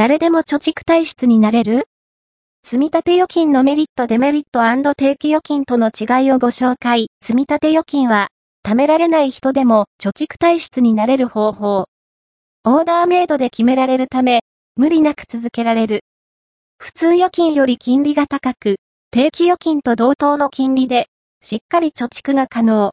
誰でも貯蓄体質になれる？積立預金のメリットデメリット定期預金との違いをご紹介。積立預金は、貯められない人でも貯蓄体質になれる方法。オーダーメイドで決められるため、無理なく続けられる。普通預金より金利が高く、定期預金と同等の金利で、しっかり貯蓄が可能。